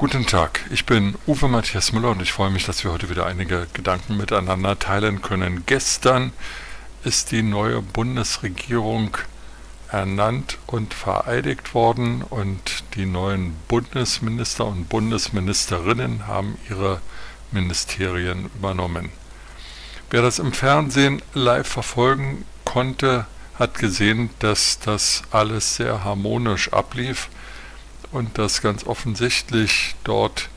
Guten Tag, ich bin Uwe Matthias Müller und ich freue mich, dass wir heute wieder einige Gedanken miteinander teilen können. Gestern ist die neue Bundesregierung ernannt und vereidigt worden und die neuen Bundesminister und Bundesministerinnen haben ihre Ministerien übernommen. Wer das im Fernsehen live verfolgen konnte, hat gesehen, dass das alles sehr harmonisch ablief und dass ganz offensichtlich dort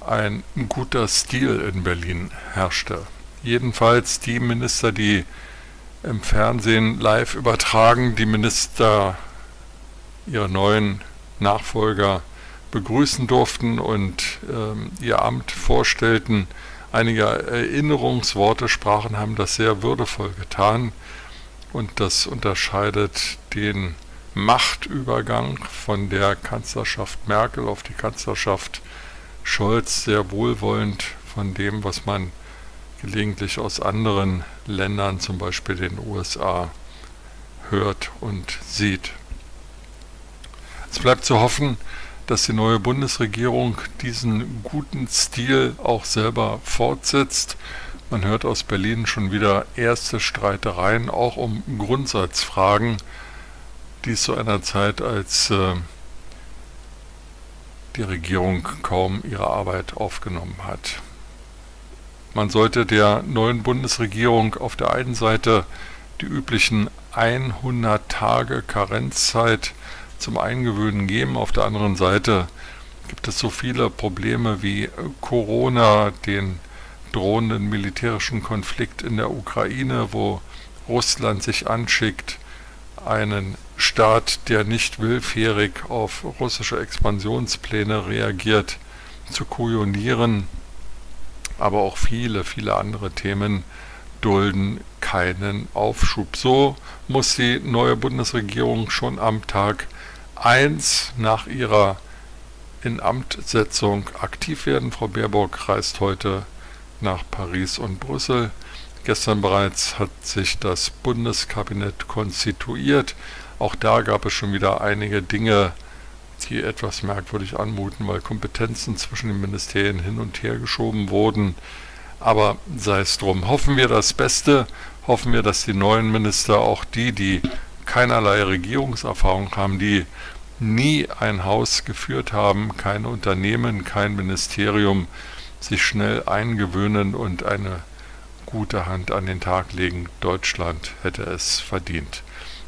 ein guter Stil in Berlin herrschte. Jedenfalls die Minister, die im Fernsehen live übertragen, die Minister ihre neuen Nachfolger begrüßen durften und ähm, ihr Amt vorstellten, einige Erinnerungsworte sprachen, haben das sehr würdevoll getan und das unterscheidet den Machtübergang von der Kanzlerschaft Merkel auf die Kanzlerschaft Scholz sehr wohlwollend von dem, was man gelegentlich aus anderen Ländern, zum Beispiel den USA, hört und sieht. Es bleibt zu hoffen, dass die neue Bundesregierung diesen guten Stil auch selber fortsetzt. Man hört aus Berlin schon wieder erste Streitereien, auch um Grundsatzfragen, dies zu einer Zeit, als äh, die Regierung kaum ihre Arbeit aufgenommen hat. Man sollte der neuen Bundesregierung auf der einen Seite die üblichen 100 Tage Karenzzeit zum Eingewöhnen geben, auf der anderen Seite gibt es so viele Probleme wie Corona, den drohenden militärischen Konflikt in der Ukraine, wo Russland sich anschickt, einen Staat, der nicht willfährig auf russische Expansionspläne reagiert, zu kujonieren. Aber auch viele, viele andere Themen dulden keinen Aufschub. So muss die neue Bundesregierung schon am Tag 1 nach ihrer Inamtsetzung aktiv werden. Frau Baerbock reist heute nach Paris und Brüssel. Gestern bereits hat sich das Bundeskabinett konstituiert. Auch da gab es schon wieder einige Dinge, die etwas merkwürdig anmuten, weil Kompetenzen zwischen den Ministerien hin und her geschoben wurden. Aber sei es drum. Hoffen wir das Beste. Hoffen wir, dass die neuen Minister, auch die, die keinerlei Regierungserfahrung haben, die nie ein Haus geführt haben, kein Unternehmen, kein Ministerium, sich schnell eingewöhnen und eine gute Hand an den Tag legen. Deutschland hätte es verdient.